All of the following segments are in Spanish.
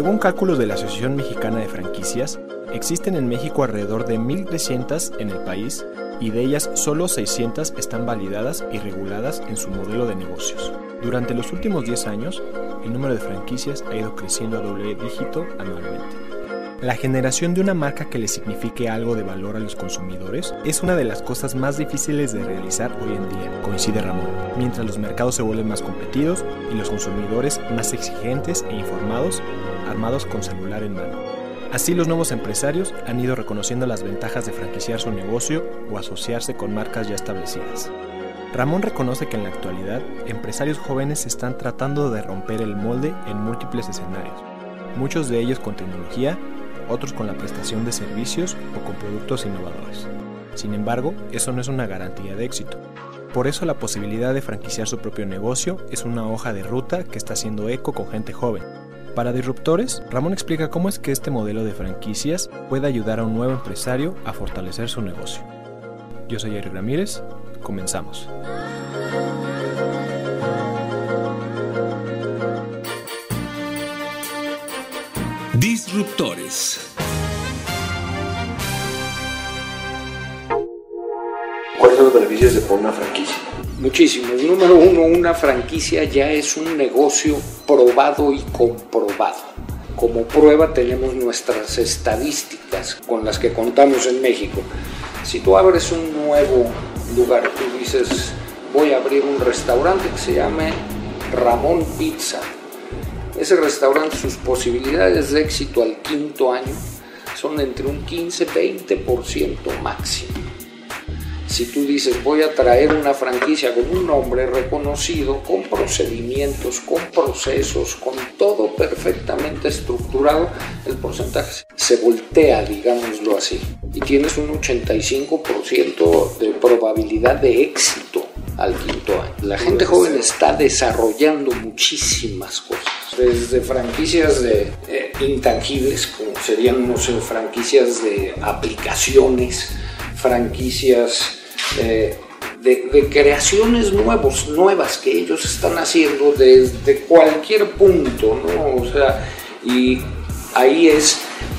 Según cálculos de la Asociación Mexicana de Franquicias, existen en México alrededor de 1.300 en el país y de ellas solo 600 están validadas y reguladas en su modelo de negocios. Durante los últimos 10 años, el número de franquicias ha ido creciendo a doble dígito anualmente. La generación de una marca que le signifique algo de valor a los consumidores es una de las cosas más difíciles de realizar hoy en día, coincide Ramón, mientras los mercados se vuelven más competidos y los consumidores más exigentes e informados, armados con celular en mano. Así los nuevos empresarios han ido reconociendo las ventajas de franquiciar su negocio o asociarse con marcas ya establecidas. Ramón reconoce que en la actualidad empresarios jóvenes están tratando de romper el molde en múltiples escenarios, muchos de ellos con tecnología otros con la prestación de servicios o con productos innovadores. Sin embargo, eso no es una garantía de éxito. Por eso la posibilidad de franquiciar su propio negocio es una hoja de ruta que está haciendo eco con gente joven. Para disruptores, Ramón explica cómo es que este modelo de franquicias puede ayudar a un nuevo empresario a fortalecer su negocio. Yo soy Eric Ramírez, comenzamos. Disruptores. ¿Cuáles son los beneficios de poner una franquicia? Muchísimos. Número uno, una franquicia ya es un negocio probado y comprobado. Como prueba tenemos nuestras estadísticas con las que contamos en México. Si tú abres un nuevo lugar, tú dices, voy a abrir un restaurante que se llame Ramón Pizza ese restaurante, sus posibilidades de éxito al quinto año son entre un 15-20% máximo. Si tú dices voy a traer una franquicia con un nombre reconocido, con procedimientos, con procesos, con todo perfectamente estructurado, el porcentaje se voltea, digámoslo así. Y tienes un 85% de probabilidad de éxito al quinto año. La gente joven está desarrollando muchísimas cosas desde franquicias de, eh, intangibles, como serían, no sé, franquicias de aplicaciones, franquicias eh, de, creaciones nuevos, nuevas que ellos están haciendo desde cualquier punto, ¿no? O sea, y ahí es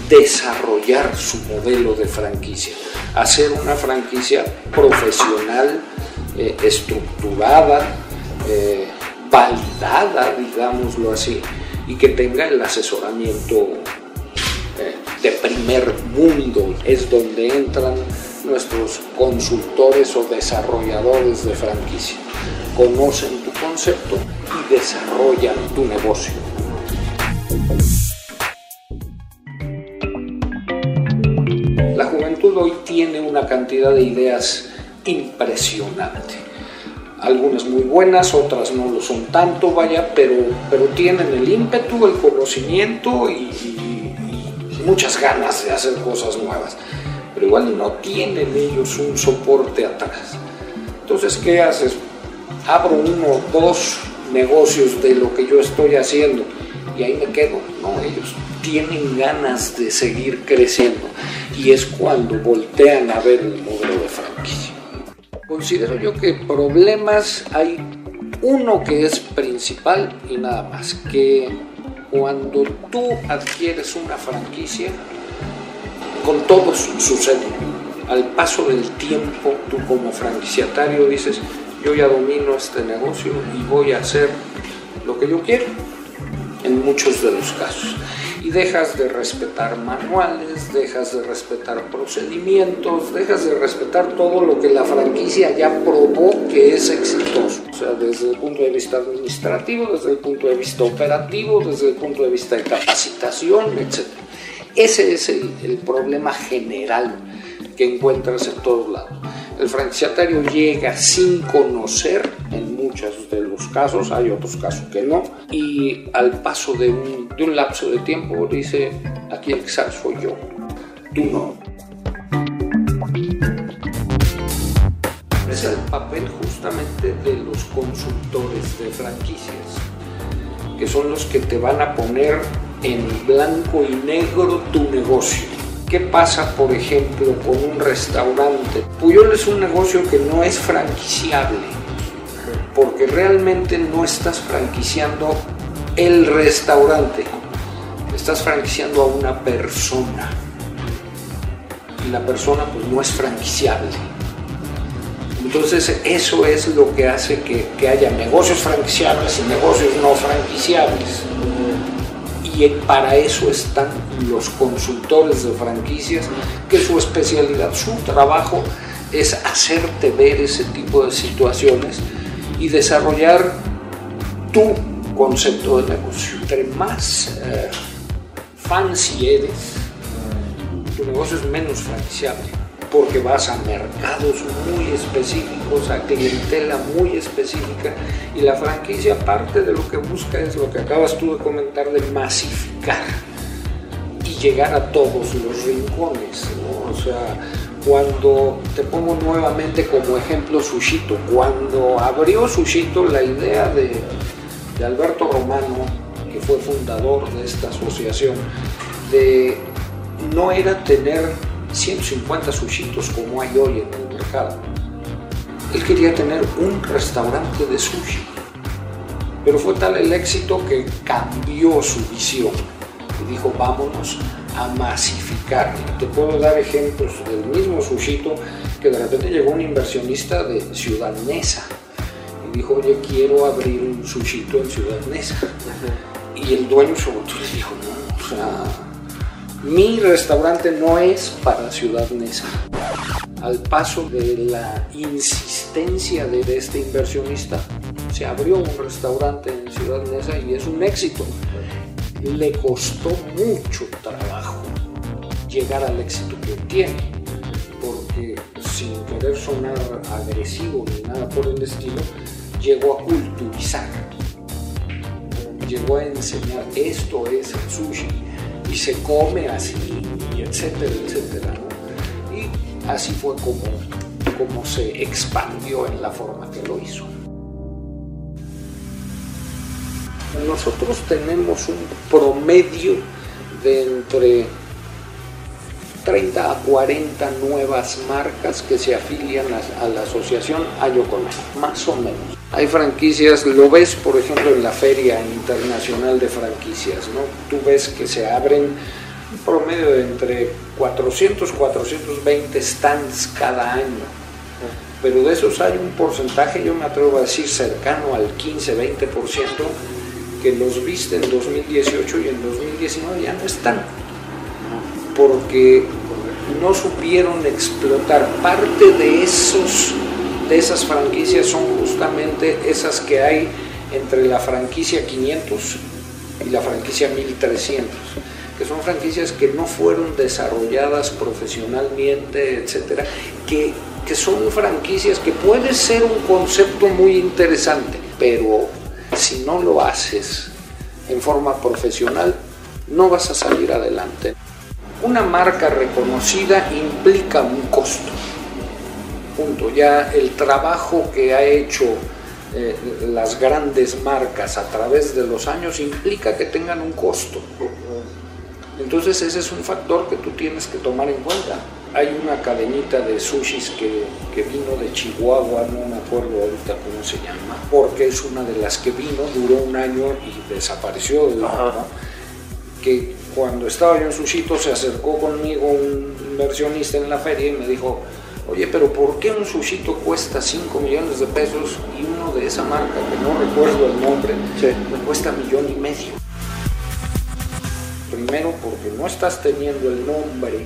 desarrollar su modelo de franquicia, hacer una franquicia profesional, eh, estructurada, validada, digámoslo así, y que tenga el asesoramiento eh, de primer mundo. Es donde entran nuestros consultores o desarrolladores de franquicia. Conocen tu concepto y desarrollan tu negocio. La juventud hoy tiene una cantidad de ideas impresionante algunas muy buenas, otras no lo son tanto, vaya, pero, pero tienen el ímpetu, el conocimiento y, muchas ganas de hacer cosas nuevas. Pero igual no tienen ellos un soporte atrás. Entonces, ¿qué haces? Abro uno, dos negocios de lo que yo estoy haciendo y ahí me quedo. No, ellos tienen ganas de seguir creciendo y es cuando voltean a ver el modelo de franquicia. Considero yo que problemas hay uno que es principal y nada más, que cuando tú adquieres una franquicia, con todos sucede. Al paso del tiempo, tú como franquiciatario dices, yo ya domino este negocio y voy a hacer lo que yo quiero, en muchos de los casos y dejas de respetar manuales, dejas de respetar procedimientos, dejas de respetar todo lo que la franquicia ya probó que es exitoso. O sea, desde el punto de vista administrativo, desde el punto de vista operativo, desde el punto de vista de capacitación, etc. Ese es el, problema general que encuentras en todos lados. El franquiciatario llega sin conocer en muchos de los casos, hay otros casos que no, y al paso de un, lapso de tiempo dice, aquí el sabe soy yo, tú no. Es el papel justamente de los consultores de franquicias, que son los que te van a poner en blanco y negro tu negocio. ¿Qué pasa, por ejemplo, con un restaurante? Puyol es un negocio que no es franquiciable, porque realmente no estás franquiciando el restaurante, estás franquiciando a una persona. Y la persona pues no es franquiciable. Entonces eso es lo que hace que, que haya negocios franquiciables y negocios no franquiciables. Y para eso están los consultores de franquicias, que su especialidad, su trabajo es hacerte ver ese tipo de situaciones y desarrollar tu concepto de negocio. Entre más eh, fancy eres, tu negocio es menos franquiciable porque vas a mercados muy específicos, a clientela muy específica y la franquicia parte de lo que busca es lo que acabas tú de comentar de masificar y llegar a todos los rincones. O sea, cuando te pongo nuevamente como ejemplo Sushito, cuando abrió Sushito la idea de, de Alberto Romano, que fue fundador de esta asociación, de no era tener 150 sushitos como hay hoy en el mercado. Él quería tener un restaurante de sushi, pero fue tal el éxito que cambió su visión y dijo vámonos a masificar. Te puedo dar ejemplos del mismo sushito que de repente llegó un inversionista de Ciudad Neza y dijo, oye, quiero abrir un sushito en Ciudad Neza. Y el dueño sobre todo le dijo, no, o sea, mi restaurante no es para Ciudad Neza. Al paso de la insistencia de este inversionista, se abrió un restaurante en Ciudad Neza y es un éxito. Le costó mucho trabajo llegar al éxito que tiene, porque sin querer sonar agresivo ni nada por el estilo, llegó a culturizar, llegó a enseñar esto es el sushi y se come así, y etcétera, etcétera. Y así fue como, como se expandió en la forma que lo hizo. Nosotros tenemos un promedio de entre 30 a 40 nuevas marcas que se afilian a, a la asociación año con más o menos. Hay franquicias, lo ves por ejemplo en la Feria Internacional de Franquicias, ¿no? Tú ves que se abren un promedio de entre 400 420 stands cada año. Pero de esos hay un porcentaje, yo me atrevo a decir cercano al 15-20%, que los viste en 2018 y en 2019 ya no están porque no supieron explotar. Parte de, esos, esas franquicias son justamente esas que hay entre la franquicia 500 y la franquicia 1300, que son franquicias que no fueron desarrolladas profesionalmente, etcétera, que, que son franquicias que puede ser un concepto muy interesante, pero si no lo haces en forma profesional, no vas a salir adelante. Una marca reconocida implica un costo. Punto. Ya el trabajo que ha hecho eh, las grandes marcas a través de los años implica que tengan un costo. Entonces ese es un factor que tú tienes que tomar en cuenta. Hay una cadenita de sushis que, que vino de Chihuahua, no me acuerdo ahorita cómo se llama, porque es una de las que vino, duró un año y desapareció. ¿no? Que cuando estaba yo en Sushito se acercó conmigo un inversionista en la feria y me dijo, oye, pero ¿por qué un Sushito cuesta 5 millones de pesos y uno de esa marca, que no recuerdo el nombre, Sí. me cuesta millón y medio? Primero porque no estás teniendo el nombre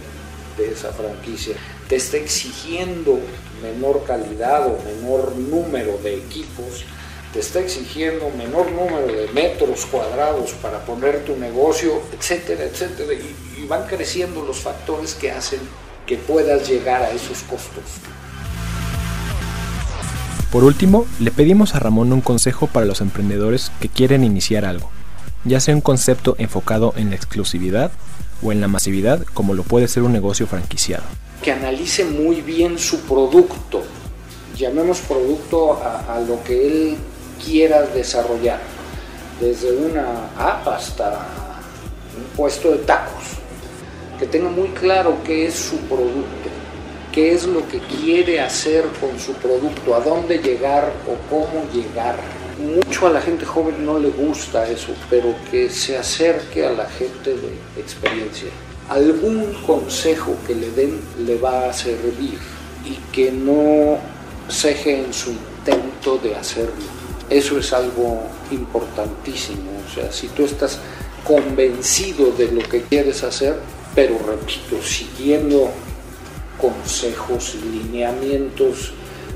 de esa franquicia, te está exigiendo menor calidad o menor número de equipos, te está exigiendo menor número de metros cuadrados para poner tu negocio, etcétera, etcétera, y, y van creciendo los factores que hacen que puedas llegar a esos costos. Por último, le pedimos a Ramón un consejo para los emprendedores que quieren iniciar algo, ya sea un concepto enfocado en la exclusividad o en la masividad como lo puede ser un negocio franquiciado. Que analice muy bien su producto, llamemos producto a, lo que él quiera desarrollar, desde una app hasta un puesto de tacos, que tenga muy claro qué es su producto qué es lo que quiere hacer con su producto, a dónde llegar o cómo llegar. Mucho a la gente joven no le gusta eso, pero que se acerque a la gente de experiencia. Algún consejo que le den le va a servir y que no ceje en su intento de hacerlo. Eso es algo importantísimo. O sea, si tú estás convencido de lo que quieres hacer, pero repito, siguiendo consejos, lineamientos,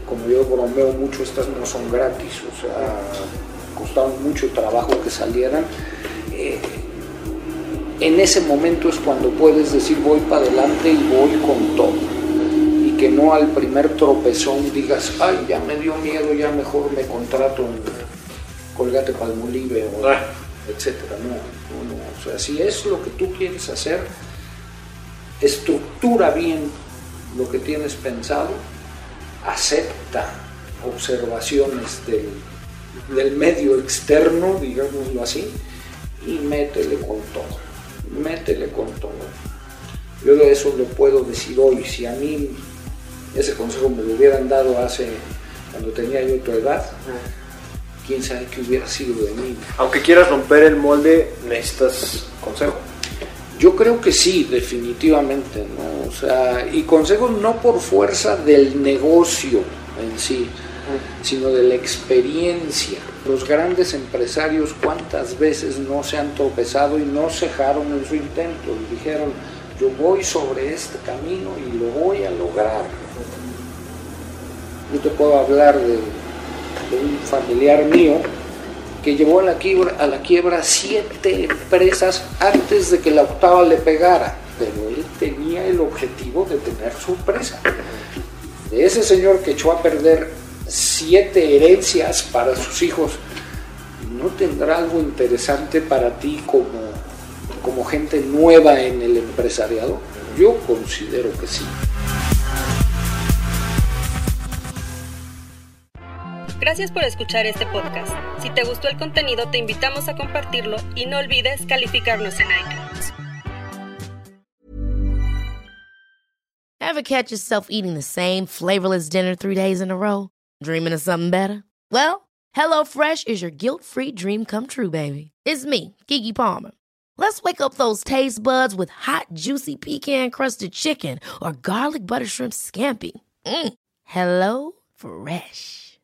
como yo bromeo mucho, estas no son gratis, o sea, costaron mucho trabajo que salieran. Eh, en ese momento es cuando puedes decir voy para adelante y voy con todo. Y que no al primer tropezón digas, ay, ya me dio miedo, ya mejor me contrato en Colgate Palmolive, o, ah. etcétera. No, no, no. O sea, si es lo que tú quieres hacer, estructura bien lo que tienes pensado, acepta observaciones del, medio externo, digámoslo así, y métele con todo, métele con todo. Yo de eso lo puedo decir hoy, si a mí ese consejo me lo hubieran dado hace, cuando tenía yo tu edad, quién sabe qué hubiera sido de mí. Aunque quieras romper el molde, necesitas consejo. Yo creo que sí, definitivamente, ¿no? O sea, y consejo no por fuerza del negocio en sí, sino de la experiencia. Los grandes empresarios cuántas veces no se han tropezado y no cejaron en su intento y dijeron, yo voy sobre este camino y lo voy a lograr. Yo te puedo hablar de, de un familiar mío que llevó a la, quiebra, a la quiebra siete empresas antes de que la octava le pegara, pero él tenía el objetivo de tener su empresa. De ese señor que echó a perder siete herencias para sus hijos, ¿no tendrá algo interesante para ti como, como gente nueva en el empresariado? Yo considero que sí. Gracias por escuchar este podcast. Si te gustó el contenido, te invitamos a compartirlo y no olvides calificarnos en iTunes. Ever catch yourself eating the same flavorless dinner three days in a row? Dreaming of something better? Well, HelloFresh is your guilt-free dream come true, baby. It's me, Kiki Palmer. Let's wake up those taste buds with hot, juicy pecan-crusted chicken or garlic butter shrimp scampi. Mm. Hello Fresh.